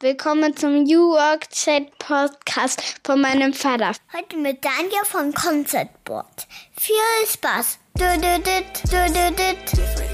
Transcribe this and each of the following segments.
Willkommen zum New Work Chat Podcast von meinem Vater. Heute mit Daniel von Concept Board. Viel Spaß. Du, du, du,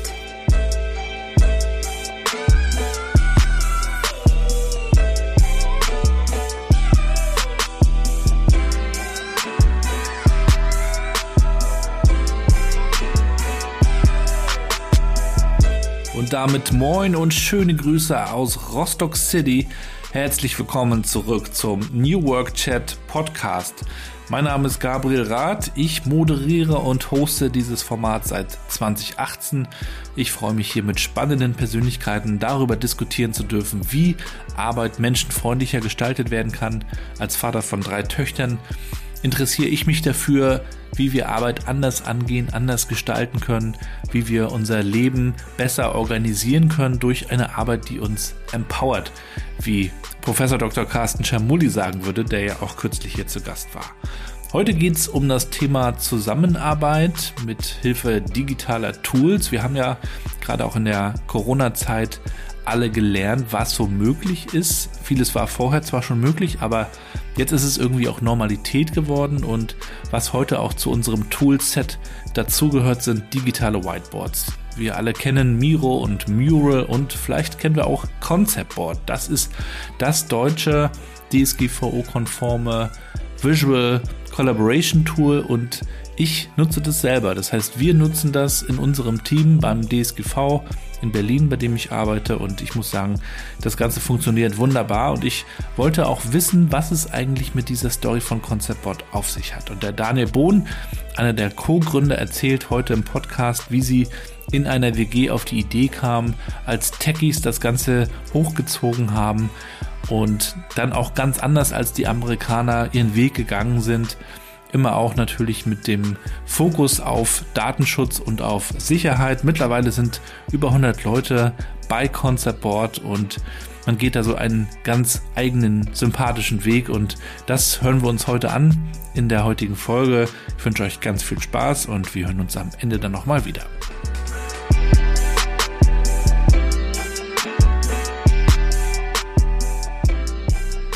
Und damit moin und schöne Grüße aus Rostock City. Herzlich willkommen zurück zum New Work Chat Podcast. Mein Name ist Gabriel Rath. Ich moderiere und hoste dieses Format seit 2018. Ich freue mich hier mit spannenden Persönlichkeiten darüber diskutieren zu dürfen, wie Arbeit menschenfreundlicher gestaltet werden kann. Als Vater von drei Töchtern interessiere ich mich dafür, wie wir Arbeit anders angehen, anders gestalten können, wie wir unser Leben besser organisieren können durch eine Arbeit, die uns empowert, wie Professor Dr. Carsten Schamulli sagen würde, der ja auch kürzlich hier zu Gast war. Heute geht es um das Thema Zusammenarbeit mit Hilfe digitaler Tools. Wir haben ja gerade auch in der Corona-Zeit alle gelernt, was so möglich ist. Vieles war vorher zwar schon möglich, aber jetzt ist es irgendwie auch Normalität geworden und was heute auch zu unserem Toolset dazugehört, sind digitale Whiteboards. Wir alle kennen Miro und Mural und vielleicht kennen wir auch Concept Board. Das ist das deutsche DSGVO-konforme Visual Collaboration Tool und ich nutze das selber. Das heißt, wir nutzen das in unserem Team beim DSGV in Berlin, bei dem ich arbeite. Und ich muss sagen, das Ganze funktioniert wunderbar. Und ich wollte auch wissen, was es eigentlich mit dieser Story von Conceptbot auf sich hat. Und der Daniel Bohn, einer der Co-Gründer, erzählt heute im Podcast, wie sie in einer WG auf die Idee kamen, als Techies das Ganze hochgezogen haben und dann auch ganz anders als die Amerikaner ihren Weg gegangen sind Immer auch natürlich mit dem Fokus auf Datenschutz und auf Sicherheit. Mittlerweile sind über 100 Leute bei Concept Board und man geht da so einen ganz eigenen, sympathischen Weg und das hören wir uns heute an in der heutigen Folge. Ich wünsche euch ganz viel Spaß und wir hören uns am Ende dann nochmal wieder.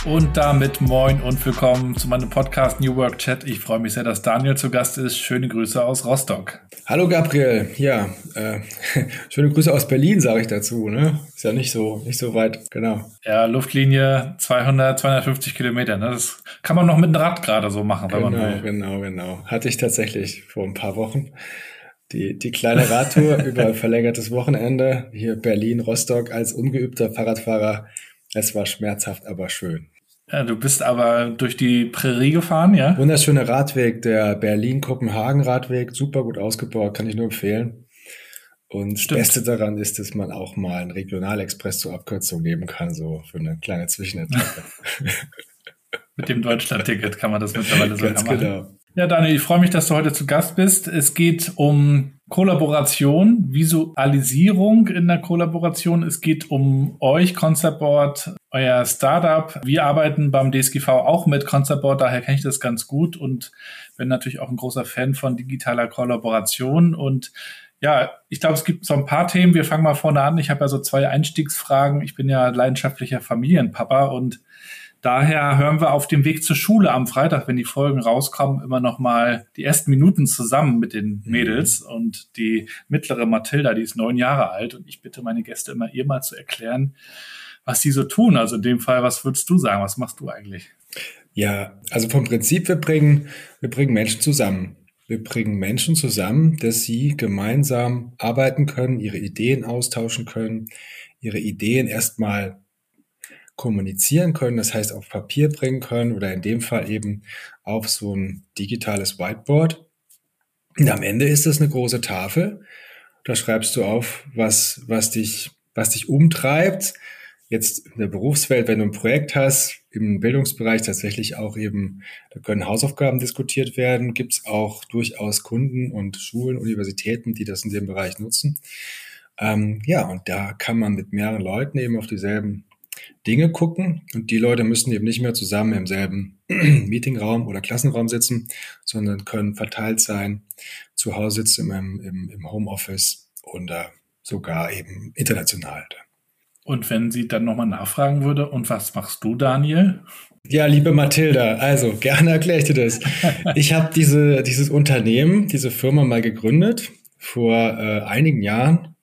Und damit moin und willkommen zu meinem Podcast New Work Chat. Ich freue mich sehr, dass Daniel zu Gast ist. Schöne Grüße aus Rostock. Hallo Gabriel, ja, äh, schöne Grüße aus Berlin, sage ich dazu. Ne? Ist ja nicht so, nicht so weit, genau. Ja, Luftlinie 200, 250 Kilometer. Ne? Das kann man noch mit dem Rad gerade so machen, wenn genau, man will. Genau, genau. Hatte ich tatsächlich vor ein paar Wochen. Die, die kleine Radtour über verlängertes Wochenende hier Berlin, Rostock als ungeübter Fahrradfahrer. Es war schmerzhaft, aber schön. Ja, du bist aber durch die Prärie gefahren, ja? Wunderschöner Radweg, der Berlin-Kopenhagen-Radweg, super gut ausgebaut, kann ich nur empfehlen. Und Stimmt. das Beste daran ist, dass man auch mal einen Regionalexpress zur Abkürzung nehmen kann, so für eine kleine Zwischenetappe. Mit dem Deutschland-Ticket kann man das mittlerweile so machen. Genau. Ja, Daniel, ich freue mich, dass du heute zu Gast bist. Es geht um Kollaboration, Visualisierung in der Kollaboration. Es geht um euch, Concept Board, euer Startup. Wir arbeiten beim DSGV auch mit Concept Board, daher kenne ich das ganz gut und bin natürlich auch ein großer Fan von digitaler Kollaboration. Und ja, ich glaube, es gibt so ein paar Themen. Wir fangen mal vorne an. Ich habe ja so zwei Einstiegsfragen. Ich bin ja leidenschaftlicher Familienpapa und Daher hören wir auf dem Weg zur Schule am Freitag, wenn die Folgen rauskommen, immer noch mal die ersten Minuten zusammen mit den mhm. Mädels mhm. und die mittlere Mathilda, die ist neun Jahre alt und ich bitte meine Gäste immer ihr mal zu erklären, was sie so tun. Also in dem Fall, was würdest du sagen? Was machst du eigentlich? Ja, also vom Prinzip, wir bringen, wir bringen Menschen zusammen. Wir bringen Menschen zusammen, dass sie gemeinsam arbeiten können, ihre Ideen austauschen können, ihre Ideen erstmal kommunizieren können, das heißt auf Papier bringen können oder in dem Fall eben auf so ein digitales Whiteboard. Und am Ende ist das eine große Tafel. Da schreibst du auf, was, was dich, was dich umtreibt. Jetzt in der Berufswelt, wenn du ein Projekt hast, im Bildungsbereich tatsächlich auch eben, da können Hausaufgaben diskutiert werden, gibt es auch durchaus Kunden und Schulen, Universitäten, die das in dem Bereich nutzen. Ähm, ja, und da kann man mit mehreren Leuten eben auf dieselben Dinge gucken und die Leute müssen eben nicht mehr zusammen im selben Meetingraum oder Klassenraum sitzen, sondern können verteilt sein, zu Hause sitzen im, im, im Homeoffice oder sogar eben international. Und wenn sie dann nochmal nachfragen würde, und was machst du, Daniel? Ja, liebe Mathilda, also gerne erkläre ich dir das. Ich habe diese, dieses Unternehmen, diese Firma mal gegründet vor äh, einigen Jahren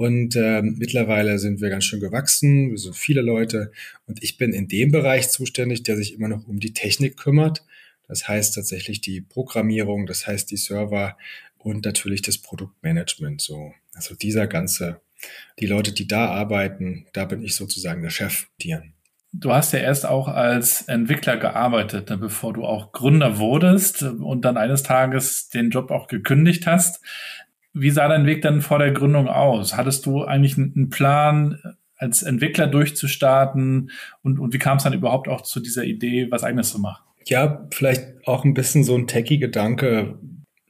und äh, mittlerweile sind wir ganz schön gewachsen. Wir sind viele Leute und ich bin in dem Bereich zuständig, der sich immer noch um die Technik kümmert. Das heißt tatsächlich die Programmierung, das heißt die Server und natürlich das Produktmanagement. So, also dieser ganze, die Leute, die da arbeiten, da bin ich sozusagen der Chef, Dian. Du hast ja erst auch als Entwickler gearbeitet, ne, bevor du auch Gründer wurdest und dann eines Tages den Job auch gekündigt hast. Wie sah dein Weg dann vor der Gründung aus? Hattest du eigentlich einen Plan, als Entwickler durchzustarten? Und, und wie kam es dann überhaupt auch zu dieser Idee, was eigenes zu machen? Ja, vielleicht auch ein bisschen so ein Techie-Gedanke.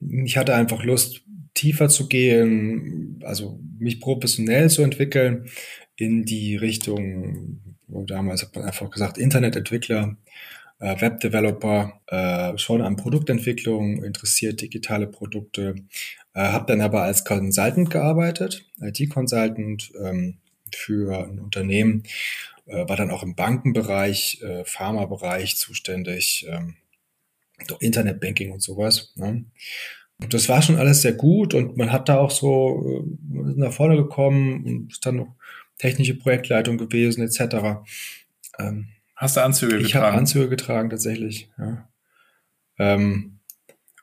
Ich hatte einfach Lust, tiefer zu gehen, also mich professionell zu entwickeln in die Richtung, damals hat man einfach gesagt, Internetentwickler, äh, Webdeveloper, äh, schon an Produktentwicklung, interessiert digitale Produkte, äh, habe dann aber als Consultant gearbeitet, IT-Consultant ähm, für ein Unternehmen, äh, war dann auch im Bankenbereich, äh, Pharmabereich zuständig, ähm, Internetbanking und sowas. Ne? Und das war schon alles sehr gut und man hat da auch so äh, nach vorne gekommen und ist dann noch technische Projektleitung gewesen etc. Ähm, Hast du Anzüge ich getragen? Ich habe Anzüge getragen tatsächlich. Ja. Ähm,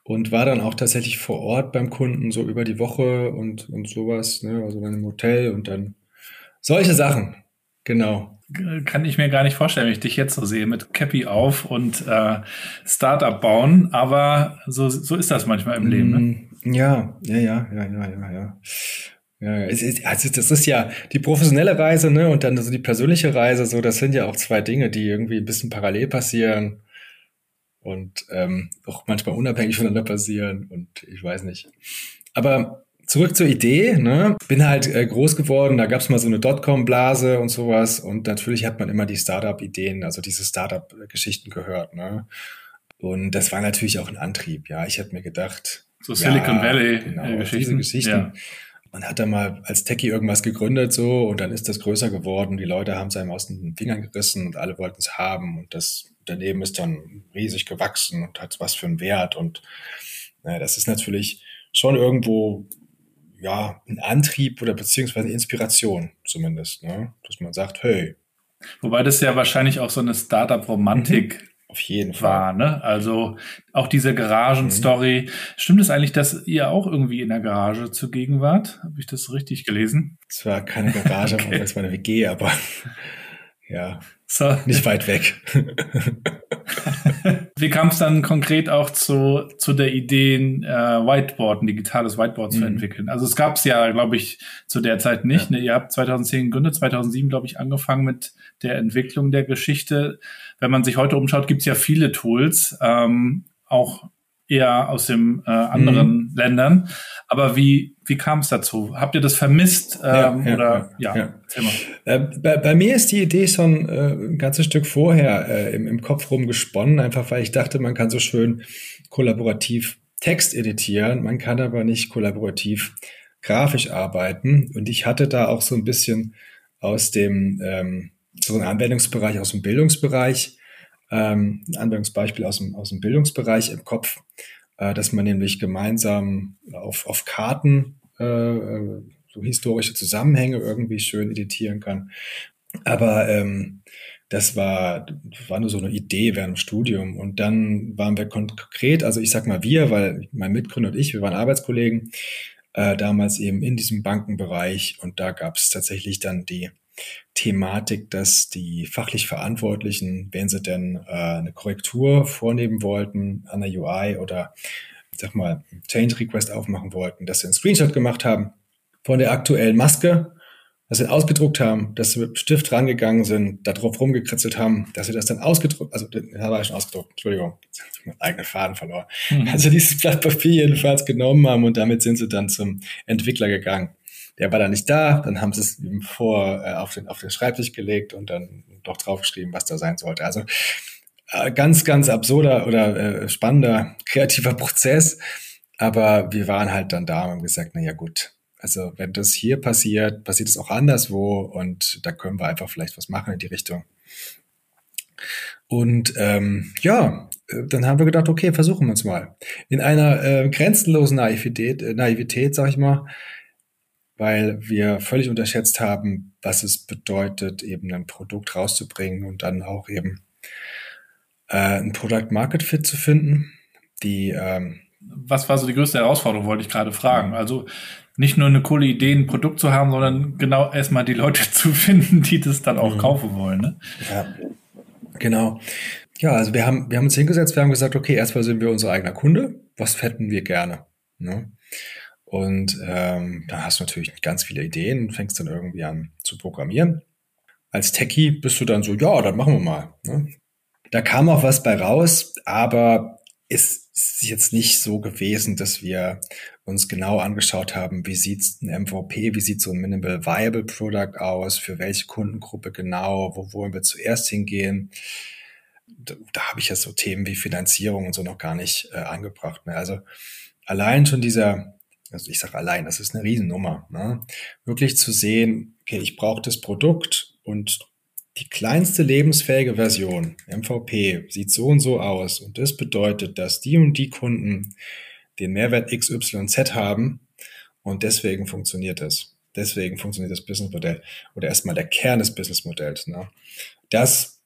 und war dann auch tatsächlich vor Ort beim Kunden so über die Woche und, und sowas, ne? also dann im Hotel und dann solche Sachen, genau. Kann ich mir gar nicht vorstellen, wenn ich dich jetzt so sehe, mit Cappy auf und äh, Startup bauen, aber so, so ist das manchmal im Leben. Ne? Mm, ja, ja, ja, ja, ja, ja, ja. Ja, es ist, also das ist ja die professionelle Reise, ne, und dann so die persönliche Reise, so, das sind ja auch zwei Dinge, die irgendwie ein bisschen parallel passieren und ähm, auch manchmal unabhängig voneinander passieren und ich weiß nicht. Aber zurück zur Idee, ne? Bin halt äh, groß geworden, da gab es mal so eine Dotcom-Blase und sowas und natürlich hat man immer die Startup-Ideen, also diese Startup-Geschichten gehört, ne? Und das war natürlich auch ein Antrieb, ja. Ich habe mir gedacht, so Silicon ja, Valley genau, äh, Geschichten. diese Geschichten. Ja. Man hat da mal als Techie irgendwas gegründet so und dann ist das größer geworden. Die Leute haben es einem aus den Fingern gerissen und alle wollten es haben und das Unternehmen ist dann riesig gewachsen und hat was für einen Wert. Und naja, das ist natürlich schon irgendwo ja ein Antrieb oder beziehungsweise Inspiration zumindest, ne? dass man sagt, hey. Wobei das ja wahrscheinlich auch so eine Startup-Romantik mhm. Auf jeden Fall. War, ne? Also auch diese Garagenstory. Mhm. Stimmt es eigentlich, dass ihr auch irgendwie in der Garage zugegen wart? Habe ich das richtig gelesen? Es war keine Garage, okay. es war eine WG, aber ja, so. nicht weit weg. Wie kam es dann konkret auch zu, zu der Idee, äh, Whiteboard, ein digitales Whiteboard mhm. zu entwickeln? Also es gab es ja, glaube ich, zu der Zeit nicht. Ja. Ne? Ihr habt 2010 gegründet, 2007, glaube ich, angefangen mit der Entwicklung der Geschichte. Wenn man sich heute umschaut, gibt es ja viele Tools, ähm, auch eher aus den äh, anderen mhm. Ländern. Aber wie, wie kam es dazu? Habt ihr das vermisst? Ähm, ja, oder ja, ja. Äh, bei, bei, mir ist die Idee schon äh, ein ganzes Stück vorher äh, im, im Kopf rumgesponnen, einfach weil ich dachte, man kann so schön kollaborativ Text editieren, man kann aber nicht kollaborativ grafisch arbeiten. Und ich hatte da auch so ein bisschen aus dem ähm, so ein Anwendungsbereich, aus dem Bildungsbereich ähm, ein Anwendungsbeispiel aus dem, aus dem Bildungsbereich im Kopf, äh, dass man nämlich gemeinsam auf, auf Karten äh, äh, so historische Zusammenhänge irgendwie schön editieren kann. Aber ähm, das war, war nur so eine Idee während dem Studium. Und dann waren wir konkret, also ich sag mal wir, weil mein Mitgründer und ich, wir waren Arbeitskollegen, äh, damals eben in diesem Bankenbereich. Und da gab es tatsächlich dann die Thematik, dass die fachlich Verantwortlichen, wenn sie denn äh, eine Korrektur vornehmen wollten an der UI oder ich sag mal Change Request aufmachen wollten, dass sie einen Screenshot gemacht haben von der aktuellen Maske, dass sie ausgedruckt haben, dass sie mit Stift rangegangen sind, da drauf rumgekritzelt haben, dass sie das dann ausgedruckt, also da war ich schon ausgedruckt, Entschuldigung, ich habe meinen eigenen Faden verloren. Mhm. Also dieses Blatt Papier jedenfalls genommen haben und damit sind sie dann zum Entwickler gegangen der war dann nicht da, dann haben sie es ihm vor äh, auf, den, auf den Schreibtisch gelegt und dann doch draufgeschrieben, was da sein sollte. Also äh, ganz, ganz absurder oder äh, spannender kreativer Prozess. Aber wir waren halt dann da und haben gesagt, na ja gut, Also wenn das hier passiert, passiert es auch anderswo und da können wir einfach vielleicht was machen in die Richtung. Und ähm, ja, äh, dann haben wir gedacht, okay, versuchen wir es mal. In einer äh, grenzenlosen Naivität, äh, Naivität, sag ich mal, weil wir völlig unterschätzt haben, was es bedeutet, eben ein Produkt rauszubringen und dann auch eben äh, ein Product Market Fit zu finden. Die ähm, was war so die größte Herausforderung, wollte ich gerade fragen. Also nicht nur eine coole Idee, ein Produkt zu haben, sondern genau erstmal die Leute zu finden, die das dann auch mhm. kaufen wollen. Ne? Ja, genau. Ja, also wir haben, wir haben uns hingesetzt, wir haben gesagt, okay, erstmal sind wir unser eigener Kunde. Was hätten wir gerne? Ne? Und ähm, da hast du natürlich ganz viele Ideen und fängst dann irgendwie an zu programmieren. Als Techie bist du dann so, ja, dann machen wir mal. Ne? Da kam auch was bei raus, aber es ist jetzt nicht so gewesen, dass wir uns genau angeschaut haben, wie sieht ein MVP, wie sieht so ein Minimal Viable Product aus, für welche Kundengruppe genau, wo wollen wir zuerst hingehen. Da, da habe ich ja so Themen wie Finanzierung und so noch gar nicht äh, angebracht. Ne? Also allein schon dieser, also ich sage allein, das ist eine Riesennummer. Ne? Wirklich zu sehen, okay, ich brauche das Produkt und die kleinste lebensfähige Version, MVP, sieht so und so aus. Und das bedeutet, dass die und die Kunden den Mehrwert XYZ haben und deswegen funktioniert das. Deswegen funktioniert das Businessmodell oder erstmal der Kern des Businessmodells. Ne? Das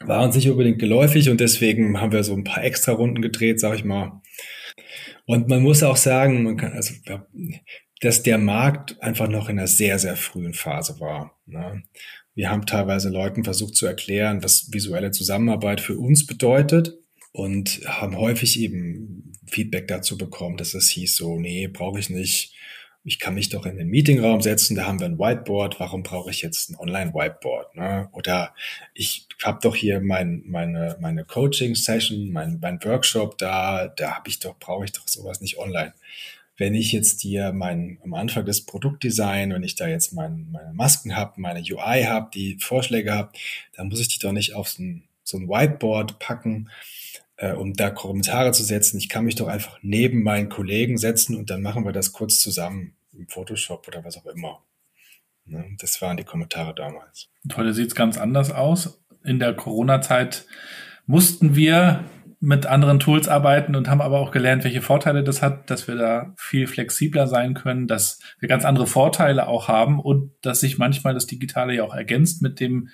war uns nicht unbedingt geläufig und deswegen haben wir so ein paar extra Runden gedreht, sag ich mal. Und man muss auch sagen, man kann, also, dass der Markt einfach noch in einer sehr, sehr frühen Phase war. Ne? Wir haben teilweise Leuten versucht zu erklären, was visuelle Zusammenarbeit für uns bedeutet und haben häufig eben Feedback dazu bekommen, dass es hieß so, nee, brauche ich nicht. Ich kann mich doch in den Meetingraum setzen, da haben wir ein Whiteboard, warum brauche ich jetzt ein Online-Whiteboard? Ne? Oder ich habe doch hier mein, meine, meine Coaching-Session, mein, mein Workshop da, da habe ich doch, brauche ich doch sowas nicht online wenn ich jetzt dir mein, am Anfang des Produktdesign, wenn ich da jetzt mein, meine Masken habe, meine UI habe, die Vorschläge habe, dann muss ich die doch nicht auf so ein, so ein Whiteboard packen, äh, um da Kommentare zu setzen. Ich kann mich doch einfach neben meinen Kollegen setzen und dann machen wir das kurz zusammen im Photoshop oder was auch immer. Ne? Das waren die Kommentare damals. heute sieht es ganz anders aus. In der Corona-Zeit mussten wir mit anderen Tools arbeiten und haben aber auch gelernt, welche Vorteile das hat, dass wir da viel flexibler sein können, dass wir ganz andere Vorteile auch haben und dass sich manchmal das Digitale ja auch ergänzt mit dem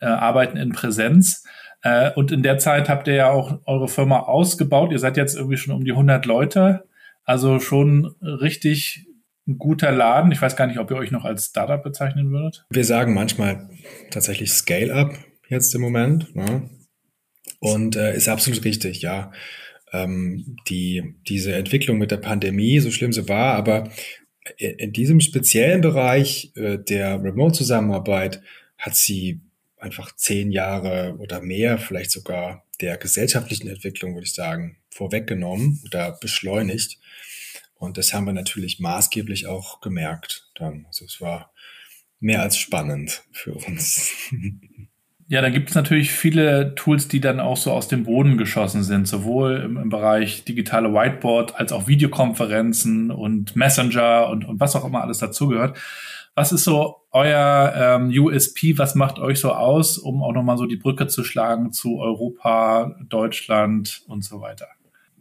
äh, Arbeiten in Präsenz. Äh, und in der Zeit habt ihr ja auch eure Firma ausgebaut. Ihr seid jetzt irgendwie schon um die 100 Leute, also schon richtig ein guter Laden. Ich weiß gar nicht, ob ihr euch noch als Startup bezeichnen würdet. Wir sagen manchmal tatsächlich Scale-up jetzt im Moment. Ne? Und äh, ist absolut richtig, ja. Ähm, die, diese Entwicklung mit der Pandemie, so schlimm sie war, aber in diesem speziellen Bereich äh, der Remote-Zusammenarbeit hat sie einfach zehn Jahre oder mehr, vielleicht sogar der gesellschaftlichen Entwicklung, würde ich sagen, vorweggenommen oder beschleunigt. Und das haben wir natürlich maßgeblich auch gemerkt dann. Also es war mehr als spannend für uns. Ja, da gibt es natürlich viele Tools, die dann auch so aus dem Boden geschossen sind, sowohl im, im Bereich digitale Whiteboard als auch Videokonferenzen und Messenger und, und was auch immer alles dazugehört. Was ist so euer ähm, USP? Was macht euch so aus, um auch nochmal so die Brücke zu schlagen zu Europa, Deutschland und so weiter?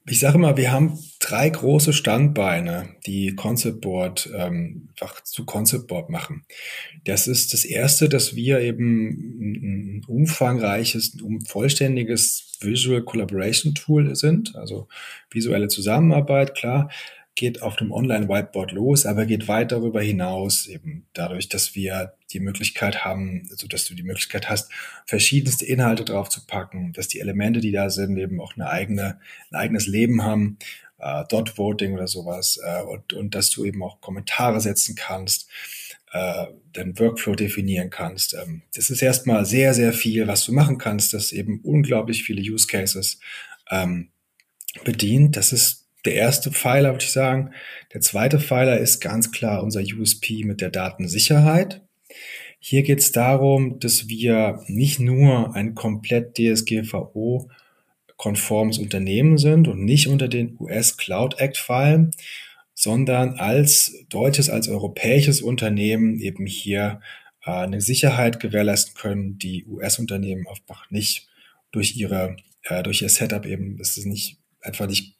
Ich sage mal, wir haben drei große Standbeine, die Concept Board ähm, einfach zu Concept Board machen. Das ist das erste, dass wir eben ein umfangreiches, ein vollständiges Visual Collaboration Tool sind, also visuelle Zusammenarbeit, klar geht auf dem Online-Whiteboard los, aber geht weit darüber hinaus, eben dadurch, dass wir die Möglichkeit haben, so dass du die Möglichkeit hast, verschiedenste Inhalte drauf zu packen, dass die Elemente, die da sind, eben auch eine eigene, ein eigenes Leben haben, äh, Dot Voting oder sowas, äh, und, und dass du eben auch Kommentare setzen kannst, äh, deinen Workflow definieren kannst. Ähm, das ist erstmal sehr, sehr viel, was du machen kannst, das eben unglaublich viele Use Cases ähm, bedient. Das ist der erste Pfeiler, würde ich sagen. Der zweite Pfeiler ist ganz klar unser USP mit der Datensicherheit. Hier geht es darum, dass wir nicht nur ein komplett DSGVO konformes Unternehmen sind und nicht unter den US Cloud Act fallen. sondern als deutsches, als europäisches Unternehmen eben hier äh, eine Sicherheit gewährleisten können, die US-Unternehmen einfach nicht durch ihre, äh, durch ihr Setup eben, dass es nicht einfach nicht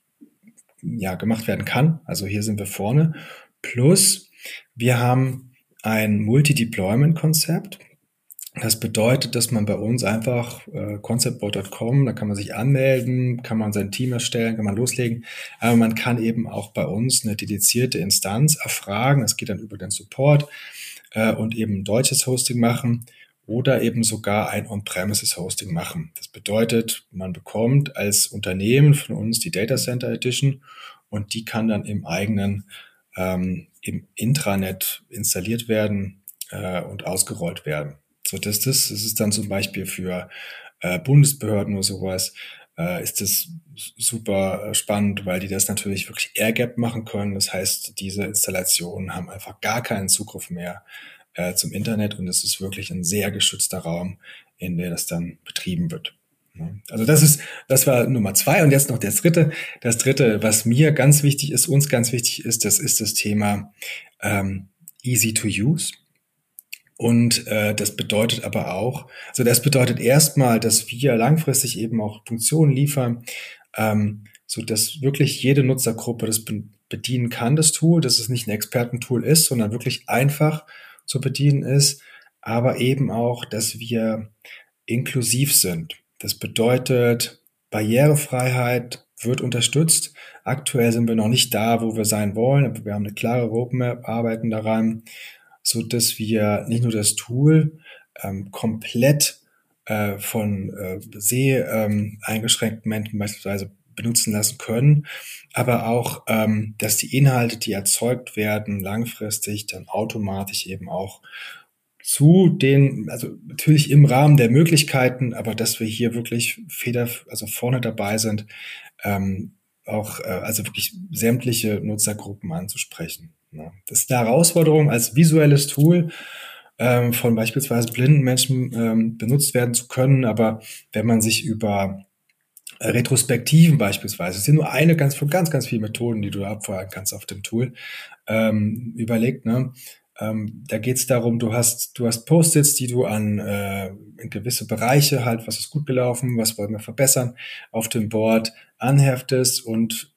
ja, gemacht werden kann. Also hier sind wir vorne. Plus, wir haben ein Multi-Deployment-Konzept. Das bedeutet, dass man bei uns einfach äh, conceptboard.com, da kann man sich anmelden, kann man sein Team erstellen, kann man loslegen. Aber man kann eben auch bei uns eine dedizierte Instanz erfragen. Es geht dann über den Support äh, und eben deutsches Hosting machen oder eben sogar ein On-Premises-Hosting machen. Das bedeutet, man bekommt als Unternehmen von uns die Data Center Edition und die kann dann im eigenen ähm, im Intranet installiert werden äh, und ausgerollt werden. So dass das, das ist dann zum Beispiel für äh, Bundesbehörden oder sowas, äh, ist das super äh, spannend, weil die das natürlich wirklich Air-Gap machen können. Das heißt, diese Installationen haben einfach gar keinen Zugriff mehr äh, zum Internet und es ist wirklich ein sehr geschützter Raum, in der das dann betrieben wird. Also das ist, das war Nummer zwei und jetzt noch das dritte. Das dritte, was mir ganz wichtig ist, uns ganz wichtig ist, das ist das Thema ähm, easy to use. Und äh, das bedeutet aber auch, also das bedeutet erstmal, dass wir langfristig eben auch Funktionen liefern, ähm, so dass wirklich jede Nutzergruppe das bedienen kann, das Tool, dass es nicht ein Expertentool ist, sondern wirklich einfach zu bedienen ist, aber eben auch, dass wir inklusiv sind. Das bedeutet, Barrierefreiheit wird unterstützt. Aktuell sind wir noch nicht da, wo wir sein wollen, aber wir haben eine klare Roadmap, arbeiten daran, so dass wir nicht nur das Tool ähm, komplett äh, von äh, seh ähm, eingeschränkten Menschen beispielsweise benutzen lassen können, aber auch, ähm, dass die Inhalte, die erzeugt werden, langfristig dann automatisch eben auch zu den, also natürlich im Rahmen der Möglichkeiten, aber dass wir hier wirklich feder, also vorne dabei sind, ähm, auch äh, also wirklich sämtliche Nutzergruppen anzusprechen. Ne? Das ist eine Herausforderung als visuelles Tool ähm, von beispielsweise blinden Menschen ähm, benutzt werden zu können, aber wenn man sich über Retrospektiven beispielsweise, es sind nur eine ganz von ganz, ganz vielen Methoden, die du abfragen kannst auf dem Tool, ähm, überlegt, ne? Ähm, da geht es darum, du hast, du hast Post-its, die du an äh, in gewisse Bereiche halt, was ist gut gelaufen, was wollen wir verbessern, auf dem Board anheftest und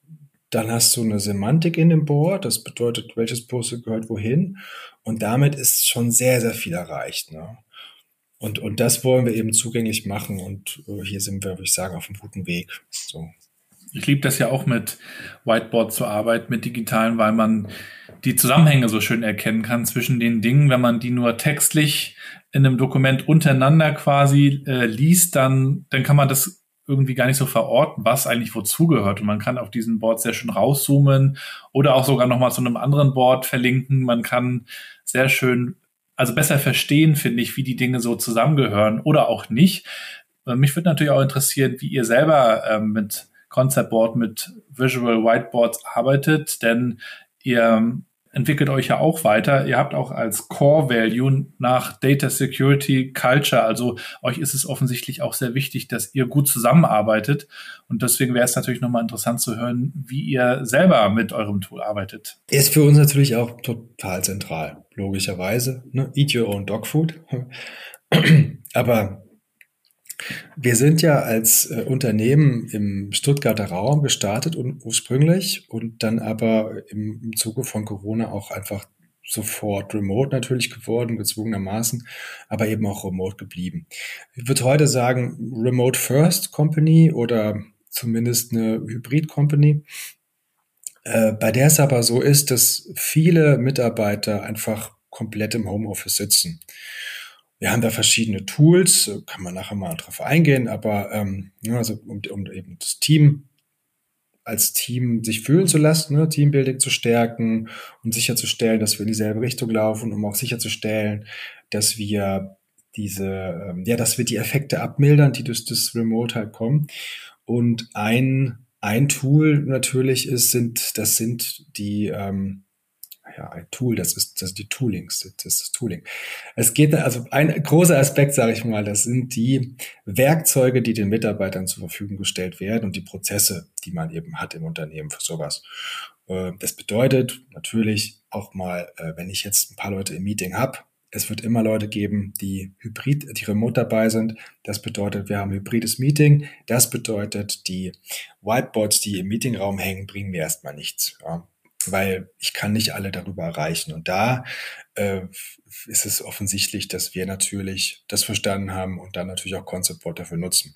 dann hast du eine Semantik in dem Board, das bedeutet, welches Post-it gehört wohin und damit ist schon sehr, sehr viel erreicht. Ne? Und, und das wollen wir eben zugänglich machen und äh, hier sind wir, würde ich sagen, auf einem guten Weg. So. Ich liebe das ja auch mit Whiteboard zu arbeiten, mit digitalen, weil man die Zusammenhänge so schön erkennen kann zwischen den Dingen. Wenn man die nur textlich in einem Dokument untereinander quasi äh, liest, dann, dann kann man das irgendwie gar nicht so verorten, was eigentlich wozu gehört. Und man kann auf diesen Board sehr schön rauszoomen oder auch sogar nochmal zu einem anderen Board verlinken. Man kann sehr schön also besser verstehen, finde ich, wie die Dinge so zusammengehören oder auch nicht. Äh, mich würde natürlich auch interessieren, wie ihr selber ähm, mit Concept Board, mit Visual Whiteboards arbeitet, denn ihr entwickelt euch ja auch weiter. Ihr habt auch als Core Value nach Data Security Culture, also euch ist es offensichtlich auch sehr wichtig, dass ihr gut zusammenarbeitet. Und deswegen wäre es natürlich nochmal interessant zu hören, wie ihr selber mit eurem Tool arbeitet. Ist für uns natürlich auch total zentral, logischerweise. Ne? Eat your own dog food. Aber wir sind ja als äh, Unternehmen im Stuttgarter Raum gestartet und ursprünglich und dann aber im, im Zuge von Corona auch einfach sofort remote natürlich geworden, gezwungenermaßen, aber eben auch remote geblieben. Ich würde heute sagen, Remote First Company oder zumindest eine Hybrid Company, äh, bei der es aber so ist, dass viele Mitarbeiter einfach komplett im Homeoffice sitzen. Wir haben da verschiedene Tools, kann man nachher mal drauf eingehen, aber ähm, also um, um eben das Team als Team sich fühlen zu lassen, ne, Teambuilding zu stärken und sicherzustellen, dass wir in dieselbe Richtung laufen, um auch sicherzustellen, dass wir diese, ähm, ja, dass wir die Effekte abmildern, die durch das Remote halt kommen. Und ein, ein Tool natürlich ist, sind, das sind die, ähm, ja, ein Tool, das ist, das ist die Toolings, das ist das Tooling. Es geht, also ein großer Aspekt, sage ich mal, das sind die Werkzeuge, die den Mitarbeitern zur Verfügung gestellt werden und die Prozesse, die man eben hat im Unternehmen für sowas. Äh, das bedeutet natürlich auch mal, äh, wenn ich jetzt ein paar Leute im Meeting habe, es wird immer Leute geben, die hybrid, die remote dabei sind. Das bedeutet, wir haben ein hybrides Meeting. Das bedeutet, die Whiteboards, die im Meetingraum hängen, bringen mir erstmal nichts. Ja weil ich kann nicht alle darüber erreichen. Und da äh, ist es offensichtlich, dass wir natürlich das verstanden haben und dann natürlich auch Concept Board dafür nutzen.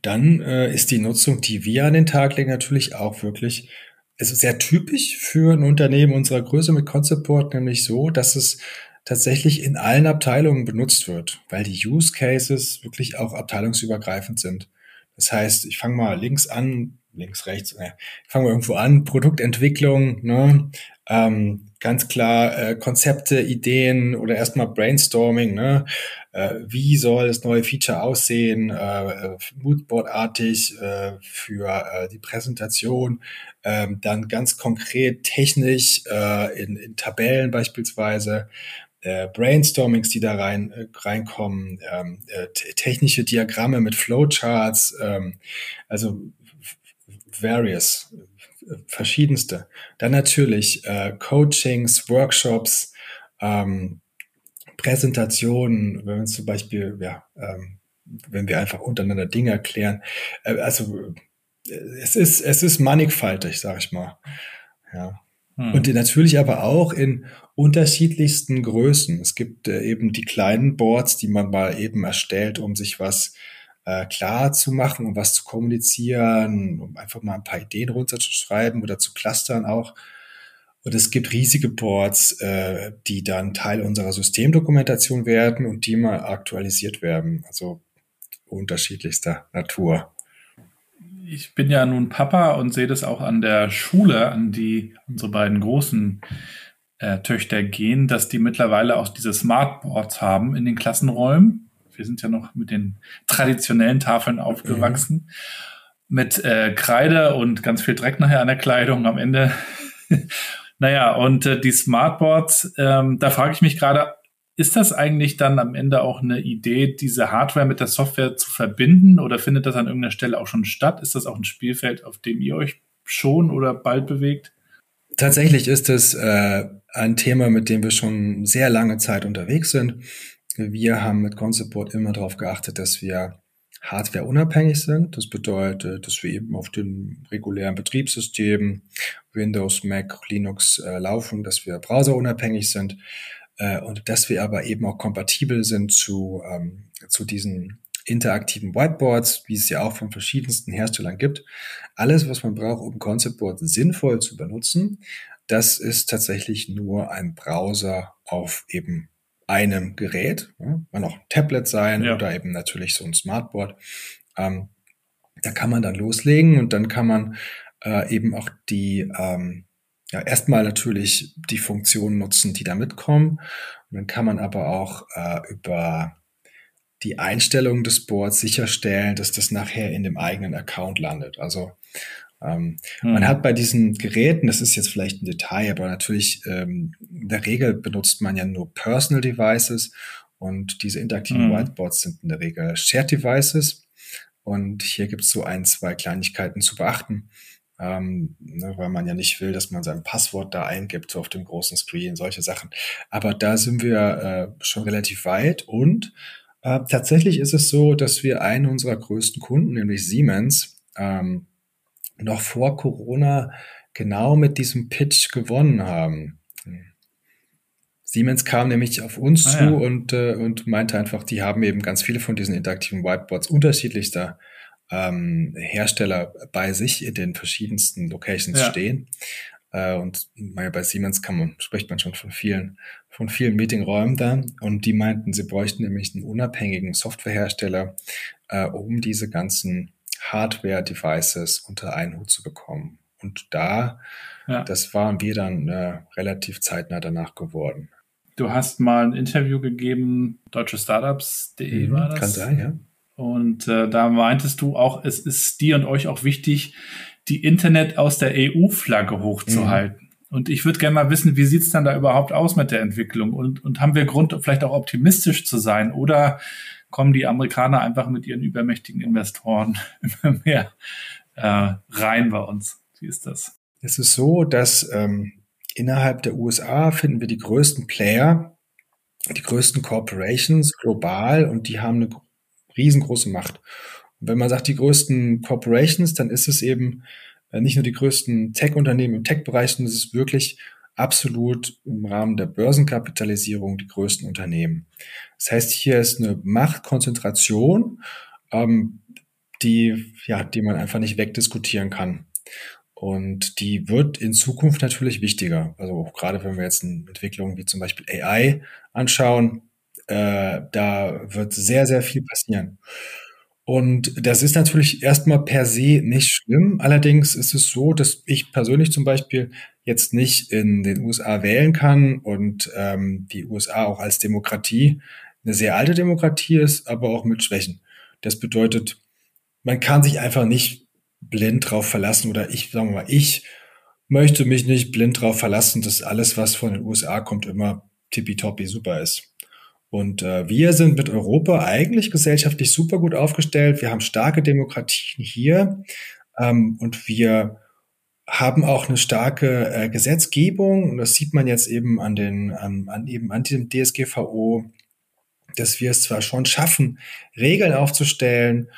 Dann äh, ist die Nutzung, die wir an den Tag legen, natürlich auch wirklich ist sehr typisch für ein Unternehmen unserer Größe mit Concept Board, nämlich so, dass es tatsächlich in allen Abteilungen benutzt wird, weil die Use Cases wirklich auch abteilungsübergreifend sind. Das heißt, ich fange mal links an, links, rechts, äh, fangen wir irgendwo an, Produktentwicklung, ne? ähm, ganz klar äh, Konzepte, Ideen oder erstmal Brainstorming, ne? Äh, wie soll das neue Feature aussehen, äh, äh Moodboard-artig äh, für äh, die Präsentation, äh, dann ganz konkret technisch äh, in, in Tabellen beispielsweise, äh, Brainstormings, die da rein äh, reinkommen, ähm, äh, technische Diagramme mit Flowcharts, ähm, also various, verschiedenste. Dann natürlich äh, Coachings, Workshops, ähm, Präsentationen, wenn wir zum Beispiel, ja, ähm, wenn wir einfach untereinander Dinge erklären. Äh, also äh, es ist, es ist mannigfaltig, sag ich mal. Ja. Hm. Und natürlich aber auch in unterschiedlichsten Größen. Es gibt äh, eben die kleinen Boards, die man mal eben erstellt, um sich was äh, klar zu machen, um was zu kommunizieren, um einfach mal ein paar Ideen runterzuschreiben oder zu clustern auch. Und es gibt riesige Boards, äh, die dann Teil unserer Systemdokumentation werden und die mal aktualisiert werden. Also unterschiedlichster Natur. Ich bin ja nun Papa und sehe das auch an der Schule, an die unsere beiden großen äh, Töchter gehen, dass die mittlerweile auch diese Smartboards haben in den Klassenräumen wir sind ja noch mit den traditionellen Tafeln aufgewachsen. Mhm. Mit äh, Kreide und ganz viel Dreck nachher an der Kleidung am Ende. naja, und äh, die Smartboards, ähm, da frage ich mich gerade, ist das eigentlich dann am Ende auch eine Idee, diese Hardware mit der Software zu verbinden oder findet das an irgendeiner Stelle auch schon statt? Ist das auch ein Spielfeld, auf dem ihr euch schon oder bald bewegt? Tatsächlich ist es äh, ein Thema, mit dem wir schon sehr lange Zeit unterwegs sind. Wir haben mit Board immer darauf geachtet, dass wir Hardware unabhängig sind. Das bedeutet, dass wir eben auf den regulären Betriebssystemen Windows, Mac, Linux äh, laufen, dass wir browserunabhängig sind äh, und dass wir aber eben auch kompatibel sind zu, ähm, zu diesen interaktiven Whiteboards, wie es ja auch von verschiedensten Herstellern gibt. Alles, was man braucht, um Concept Board sinnvoll zu benutzen, das ist tatsächlich nur ein Browser auf eben einem Gerät, ja, kann auch ein Tablet sein ja. oder eben natürlich so ein Smartboard. Ähm, da kann man dann loslegen und dann kann man äh, eben auch die, ähm, ja, erstmal natürlich die Funktionen nutzen, die da mitkommen. Und dann kann man aber auch äh, über die Einstellung des Boards sicherstellen, dass das nachher in dem eigenen Account landet. Also ähm, hm. Man hat bei diesen Geräten, das ist jetzt vielleicht ein Detail, aber natürlich ähm, in der Regel benutzt man ja nur Personal Devices und diese interaktiven hm. Whiteboards sind in der Regel Shared Devices. Und hier gibt es so ein, zwei Kleinigkeiten zu beachten, ähm, ne, weil man ja nicht will, dass man sein Passwort da eingibt, so auf dem großen Screen, solche Sachen. Aber da sind wir äh, schon relativ weit und äh, tatsächlich ist es so, dass wir einen unserer größten Kunden, nämlich Siemens, ähm, noch vor Corona genau mit diesem Pitch gewonnen haben. Siemens kam nämlich auf uns ah, zu ja. und, äh, und meinte einfach, die haben eben ganz viele von diesen interaktiven Whiteboards unterschiedlichster ähm, Hersteller bei sich in den verschiedensten Locations ja. stehen. Äh, und bei Siemens kann man, spricht man schon von vielen, von vielen Meetingräumen da. Und die meinten, sie bräuchten nämlich einen unabhängigen Softwarehersteller, äh, um diese ganzen Hardware-Devices unter einen Hut zu bekommen. Und da, ja. das waren wir dann äh, relativ zeitnah danach geworden. Du hast mal ein Interview gegeben, deutsche Startups.de mhm, war das. Kann sein, ja. Und äh, da meintest du auch, es ist dir und euch auch wichtig, die Internet aus der EU-Flagge hochzuhalten. Mhm. Und ich würde gerne mal wissen, wie sieht's dann da überhaupt aus mit der Entwicklung? Und, und haben wir Grund, vielleicht auch optimistisch zu sein? Oder kommen die Amerikaner einfach mit ihren übermächtigen Investoren immer mehr äh, rein bei uns? Wie ist das? Es ist so, dass ähm, innerhalb der USA finden wir die größten Player, die größten Corporations global und die haben eine riesengroße Macht. Und wenn man sagt, die größten Corporations, dann ist es eben äh, nicht nur die größten Tech-Unternehmen im Tech-Bereich, sondern es ist wirklich absolut im Rahmen der Börsenkapitalisierung die größten Unternehmen. Das heißt, hier ist eine Machtkonzentration, ähm, die, ja, die man einfach nicht wegdiskutieren kann. Und die wird in Zukunft natürlich wichtiger. Also auch gerade wenn wir jetzt eine Entwicklung wie zum Beispiel AI anschauen, äh, da wird sehr, sehr viel passieren. Und das ist natürlich erstmal per se nicht schlimm. Allerdings ist es so, dass ich persönlich zum Beispiel jetzt nicht in den USA wählen kann und ähm, die USA auch als Demokratie eine sehr alte Demokratie ist, aber auch mit Schwächen. Das bedeutet, man kann sich einfach nicht blind drauf verlassen oder ich, sagen wir mal, ich möchte mich nicht blind drauf verlassen, dass alles, was von den USA kommt, immer tippitoppi super ist. Und äh, wir sind mit Europa eigentlich gesellschaftlich super gut aufgestellt. Wir haben starke Demokratien hier ähm, und wir haben auch eine starke äh, Gesetzgebung. Und das sieht man jetzt eben an den, an, an eben an diesem DSGVO, dass wir es zwar schon schaffen, Regeln aufzustellen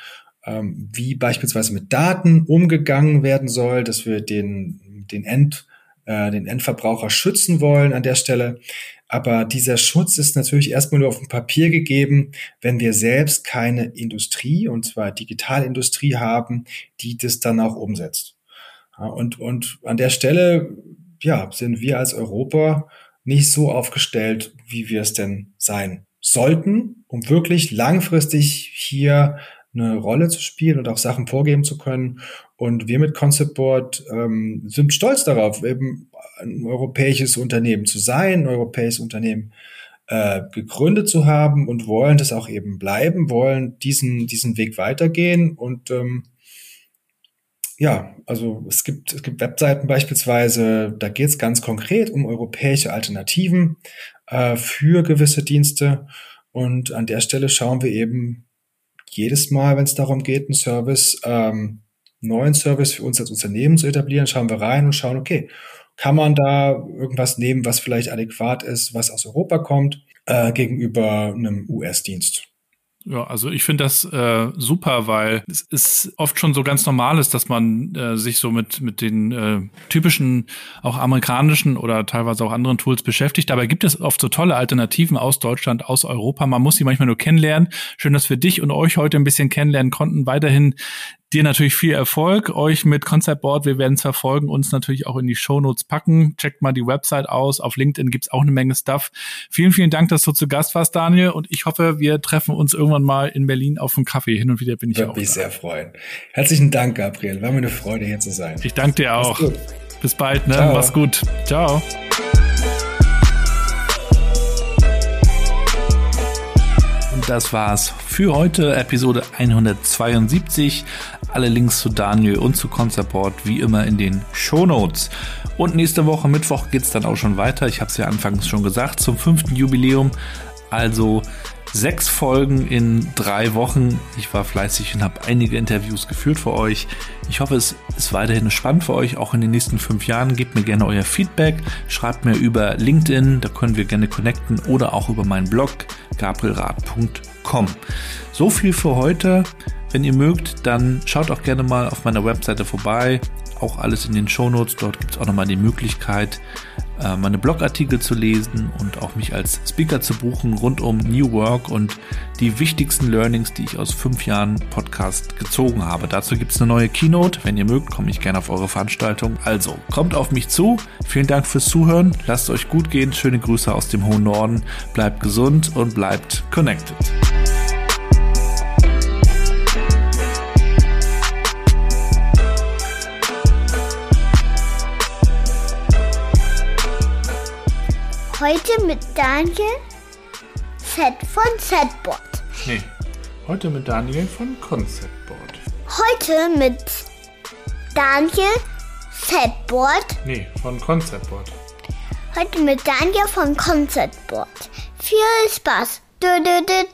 ähm, wie beispielsweise mit Daten umgegangen werden soll, dass wir den, den, End, äh, den Endverbraucher schützen wollen an der Stelle. Aber dieser Schutz ist natürlich erstmal nur auf dem Papier gegeben, wenn wir selbst keine Industrie, und zwar Digitalindustrie haben, die das dann auch umsetzt. Und, und an der Stelle, ja, sind wir als Europa nicht so aufgestellt, wie wir es denn sein sollten, um wirklich langfristig hier eine Rolle zu spielen und auch Sachen vorgeben zu können. Und wir mit Concept Board ähm, sind stolz darauf, eben ein europäisches Unternehmen zu sein, ein europäisches Unternehmen äh, gegründet zu haben und wollen das auch eben bleiben, wollen diesen, diesen Weg weitergehen und ähm, ja, also es gibt, es gibt Webseiten beispielsweise, da geht es ganz konkret um europäische Alternativen äh, für gewisse Dienste. Und an der Stelle schauen wir eben, jedes Mal, wenn es darum geht, einen Service, ähm, neuen Service für uns als Unternehmen zu etablieren, schauen wir rein und schauen, okay, kann man da irgendwas nehmen, was vielleicht adäquat ist, was aus Europa kommt, äh, gegenüber einem US-Dienst? Ja, also ich finde das äh, super, weil es ist oft schon so ganz normal ist, dass man äh, sich so mit mit den äh, typischen auch amerikanischen oder teilweise auch anderen Tools beschäftigt. Dabei gibt es oft so tolle Alternativen aus Deutschland, aus Europa. Man muss sie manchmal nur kennenlernen. Schön, dass wir dich und euch heute ein bisschen kennenlernen konnten. Weiterhin Dir natürlich viel Erfolg, euch mit Concept Board. Wir werden es verfolgen, uns natürlich auch in die Show Notes packen. Checkt mal die Website aus. Auf LinkedIn gibt's auch eine Menge Stuff. Vielen, vielen Dank, dass du zu Gast warst, Daniel. Und ich hoffe, wir treffen uns irgendwann mal in Berlin auf einen Kaffee. Hin und wieder bin ich Würde auch. Würde mich da. sehr freuen. Herzlichen Dank, Gabriel. War mir eine Freude, hier zu sein. Ich danke dir auch. Bis bald, ne? Ciao. Mach's gut. Ciao. Das war's für heute, Episode 172. Alle Links zu Daniel und zu Conceport wie immer in den Show Notes. Und nächste Woche Mittwoch geht's dann auch schon weiter. Ich habe es ja anfangs schon gesagt, zum fünften Jubiläum. Also Sechs Folgen in drei Wochen. Ich war fleißig und habe einige Interviews geführt für euch. Ich hoffe, es ist weiterhin spannend für euch, auch in den nächsten fünf Jahren. Gebt mir gerne euer Feedback. Schreibt mir über LinkedIn, da können wir gerne connecten oder auch über meinen Blog gabrielrad.com. So viel für heute. Wenn ihr mögt, dann schaut auch gerne mal auf meiner Webseite vorbei. Auch alles in den Shownotes. Dort gibt es auch nochmal die Möglichkeit, meine Blogartikel zu lesen und auch mich als Speaker zu buchen rund um New Work und die wichtigsten Learnings, die ich aus fünf Jahren Podcast gezogen habe. Dazu gibt es eine neue Keynote. Wenn ihr mögt, komme ich gerne auf eure Veranstaltung. Also, kommt auf mich zu. Vielen Dank fürs Zuhören. Lasst euch gut gehen. Schöne Grüße aus dem hohen Norden. Bleibt gesund und bleibt connected. Heute mit Daniel Z von Setboard. Nee, heute mit Daniel von Conceptboard. Heute mit Daniel Z-Board. Nee, von Concept Board. Heute mit Daniel von Concept Board. Viel Spaß. -dü.